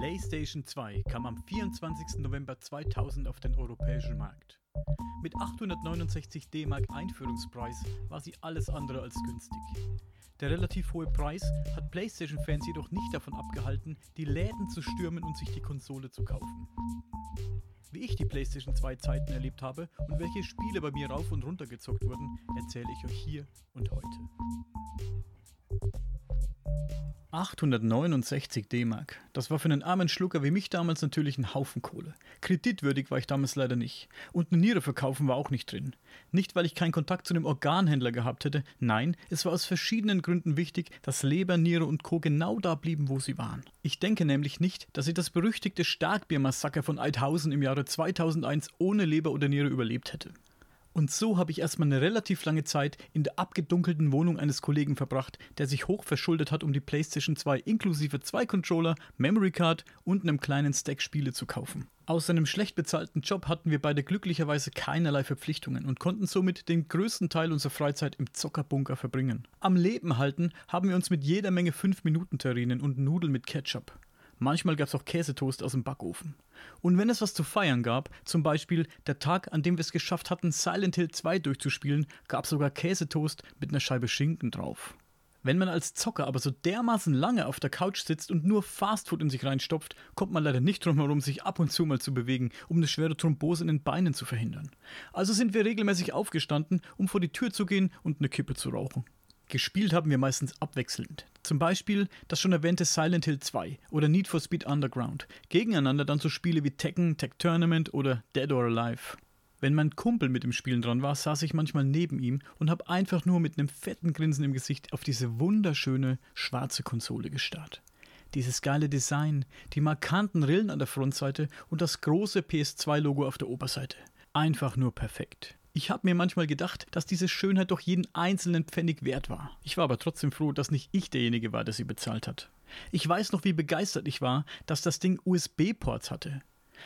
PlayStation 2 kam am 24. November 2000 auf den europäischen Markt. Mit 869 D-Mark Einführungspreis war sie alles andere als günstig. Der relativ hohe Preis hat PlayStation-Fans jedoch nicht davon abgehalten, die Läden zu stürmen und sich die Konsole zu kaufen. Wie ich die PlayStation 2 Zeiten erlebt habe und welche Spiele bei mir rauf und runter gezockt wurden, erzähle ich euch hier und heute. 869 D-Mark. Das war für einen armen Schlucker wie mich damals natürlich ein Haufen Kohle. Kreditwürdig war ich damals leider nicht. Und eine Niere verkaufen war auch nicht drin. Nicht, weil ich keinen Kontakt zu einem Organhändler gehabt hätte. Nein, es war aus verschiedenen Gründen wichtig, dass Leber, Niere und Co. genau da blieben, wo sie waren. Ich denke nämlich nicht, dass ich das berüchtigte Starkbiermassaker von Eidhausen im Jahre 2001 ohne Leber oder Niere überlebt hätte. Und so habe ich erstmal eine relativ lange Zeit in der abgedunkelten Wohnung eines Kollegen verbracht, der sich hoch verschuldet hat, um die PlayStation 2 inklusive zwei Controller, Memory Card und einem kleinen Stack Spiele zu kaufen. Aus seinem schlecht bezahlten Job hatten wir beide glücklicherweise keinerlei Verpflichtungen und konnten somit den größten Teil unserer Freizeit im Zockerbunker verbringen. Am Leben halten haben wir uns mit jeder Menge 5-Minuten-Terrinen und Nudeln mit Ketchup. Manchmal gab es auch Käsetoast aus dem Backofen. Und wenn es was zu feiern gab, zum Beispiel der Tag, an dem wir es geschafft hatten, Silent Hill 2 durchzuspielen, gab es sogar Käsetoast mit einer Scheibe Schinken drauf. Wenn man als Zocker aber so dermaßen lange auf der Couch sitzt und nur Fastfood in sich reinstopft, kommt man leider nicht drum herum, sich ab und zu mal zu bewegen, um eine schwere Thrombose in den Beinen zu verhindern. Also sind wir regelmäßig aufgestanden, um vor die Tür zu gehen und eine Kippe zu rauchen. Gespielt haben wir meistens abwechselnd. Zum Beispiel das schon erwähnte Silent Hill 2 oder Need for Speed Underground. Gegeneinander dann so Spiele wie Tekken, Tech Tournament oder Dead or Alive. Wenn mein Kumpel mit dem Spielen dran war, saß ich manchmal neben ihm und habe einfach nur mit einem fetten Grinsen im Gesicht auf diese wunderschöne schwarze Konsole gestarrt. Dieses geile Design, die markanten Rillen an der Frontseite und das große PS2-Logo auf der Oberseite. Einfach nur perfekt. Ich habe mir manchmal gedacht, dass diese Schönheit doch jeden einzelnen Pfennig wert war. Ich war aber trotzdem froh, dass nicht ich derjenige war, der sie bezahlt hat. Ich weiß noch, wie begeistert ich war, dass das Ding USB-Ports hatte.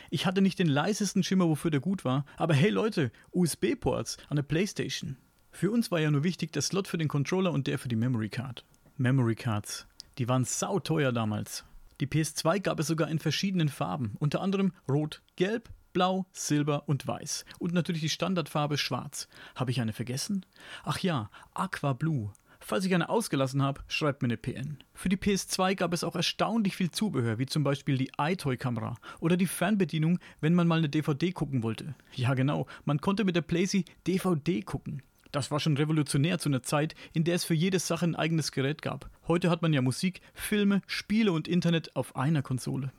Ich hatte nicht den leisesten Schimmer, wofür der gut war, aber hey Leute, USB-Ports an der Playstation. Für uns war ja nur wichtig der Slot für den Controller und der für die Memory Card. Memory Cards, die waren sauteuer damals. Die PS2 gab es sogar in verschiedenen Farben, unter anderem Rot, Gelb, Blau, Silber und Weiß. Und natürlich die Standardfarbe Schwarz. Habe ich eine vergessen? Ach ja, Aqua Blue. Falls ich eine ausgelassen habe, schreibt mir eine PN. Für die PS2 gab es auch erstaunlich viel Zubehör, wie zum Beispiel die iToy-Kamera oder die Fernbedienung, wenn man mal eine DVD gucken wollte. Ja genau, man konnte mit der PlayStation DVD gucken. Das war schon revolutionär zu einer Zeit, in der es für jede Sache ein eigenes Gerät gab. Heute hat man ja Musik, Filme, Spiele und Internet auf einer Konsole.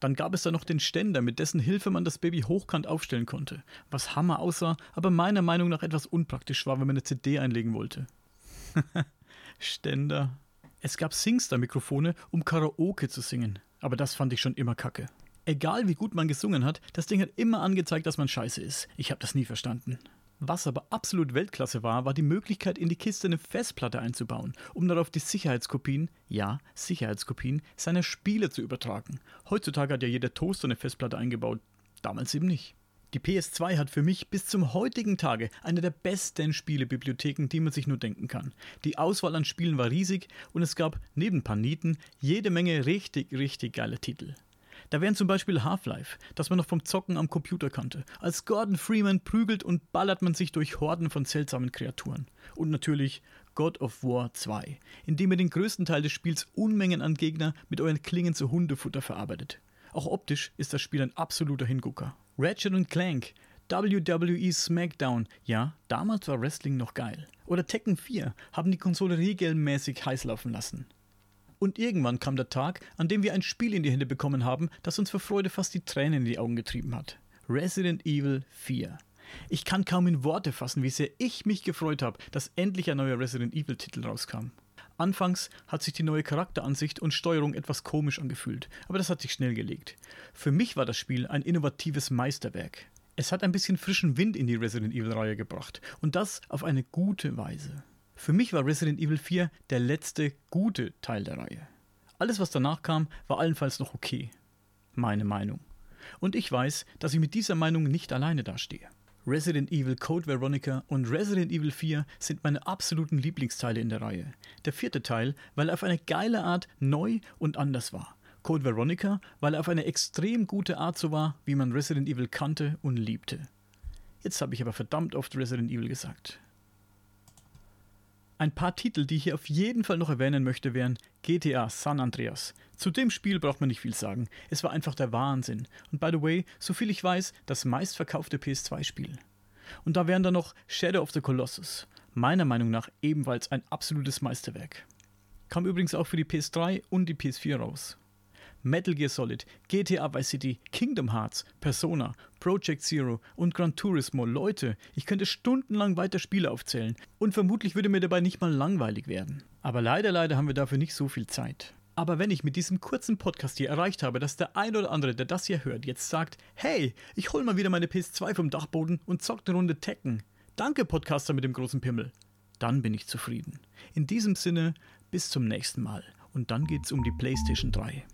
Dann gab es da noch den Ständer, mit dessen Hilfe man das Baby hochkant aufstellen konnte, was Hammer aussah, aber meiner Meinung nach etwas unpraktisch war, wenn man eine CD einlegen wollte. Ständer. Es gab Singstar-Mikrofone, um Karaoke zu singen, aber das fand ich schon immer kacke. Egal wie gut man gesungen hat, das Ding hat immer angezeigt, dass man scheiße ist. Ich habe das nie verstanden. Was aber absolut Weltklasse war, war die Möglichkeit, in die Kiste eine Festplatte einzubauen, um darauf die Sicherheitskopien, ja, Sicherheitskopien, seiner Spiele zu übertragen. Heutzutage hat ja jeder Toaster eine Festplatte eingebaut, damals eben nicht. Die PS2 hat für mich bis zum heutigen Tage eine der besten Spielebibliotheken, die man sich nur denken kann. Die Auswahl an Spielen war riesig und es gab neben Paniten jede Menge richtig, richtig geile Titel. Da wären zum Beispiel Half-Life, das man noch vom Zocken am Computer kannte. Als Gordon Freeman prügelt und ballert man sich durch Horden von seltsamen Kreaturen. Und natürlich God of War 2, in dem ihr den größten Teil des Spiels Unmengen an Gegner mit euren Klingen zu Hundefutter verarbeitet. Auch optisch ist das Spiel ein absoluter Hingucker. Ratchet Clank, WWE SmackDown, ja, damals war Wrestling noch geil. Oder Tekken 4 haben die Konsole regelmäßig heiß laufen lassen. Und irgendwann kam der Tag, an dem wir ein Spiel in die Hände bekommen haben, das uns vor Freude fast die Tränen in die Augen getrieben hat. Resident Evil 4. Ich kann kaum in Worte fassen, wie sehr ich mich gefreut habe, dass endlich ein neuer Resident Evil-Titel rauskam. Anfangs hat sich die neue Charakteransicht und Steuerung etwas komisch angefühlt, aber das hat sich schnell gelegt. Für mich war das Spiel ein innovatives Meisterwerk. Es hat ein bisschen frischen Wind in die Resident Evil-Reihe gebracht und das auf eine gute Weise. Für mich war Resident Evil 4 der letzte gute Teil der Reihe. Alles, was danach kam, war allenfalls noch okay. Meine Meinung. Und ich weiß, dass ich mit dieser Meinung nicht alleine dastehe. Resident Evil Code Veronica und Resident Evil 4 sind meine absoluten Lieblingsteile in der Reihe. Der vierte Teil, weil er auf eine geile Art neu und anders war. Code Veronica, weil er auf eine extrem gute Art so war, wie man Resident Evil kannte und liebte. Jetzt habe ich aber verdammt oft Resident Evil gesagt. Ein paar Titel, die ich hier auf jeden Fall noch erwähnen möchte, wären GTA San Andreas. Zu dem Spiel braucht man nicht viel sagen. Es war einfach der Wahnsinn. Und by the way, soviel ich weiß, das meistverkaufte PS2-Spiel. Und da wären dann noch Shadow of the Colossus. Meiner Meinung nach ebenfalls ein absolutes Meisterwerk. Kam übrigens auch für die PS3 und die PS4 raus. Metal Gear Solid, GTA Vice City, Kingdom Hearts, Persona, Project Zero und Gran Turismo. Leute, ich könnte stundenlang weiter Spiele aufzählen und vermutlich würde mir dabei nicht mal langweilig werden. Aber leider, leider haben wir dafür nicht so viel Zeit. Aber wenn ich mit diesem kurzen Podcast hier erreicht habe, dass der ein oder andere, der das hier hört, jetzt sagt, hey, ich hol mal wieder meine PS2 vom Dachboden und zock eine Runde Tekken. Danke, Podcaster mit dem großen Pimmel. Dann bin ich zufrieden. In diesem Sinne, bis zum nächsten Mal. Und dann geht's um die PlayStation 3.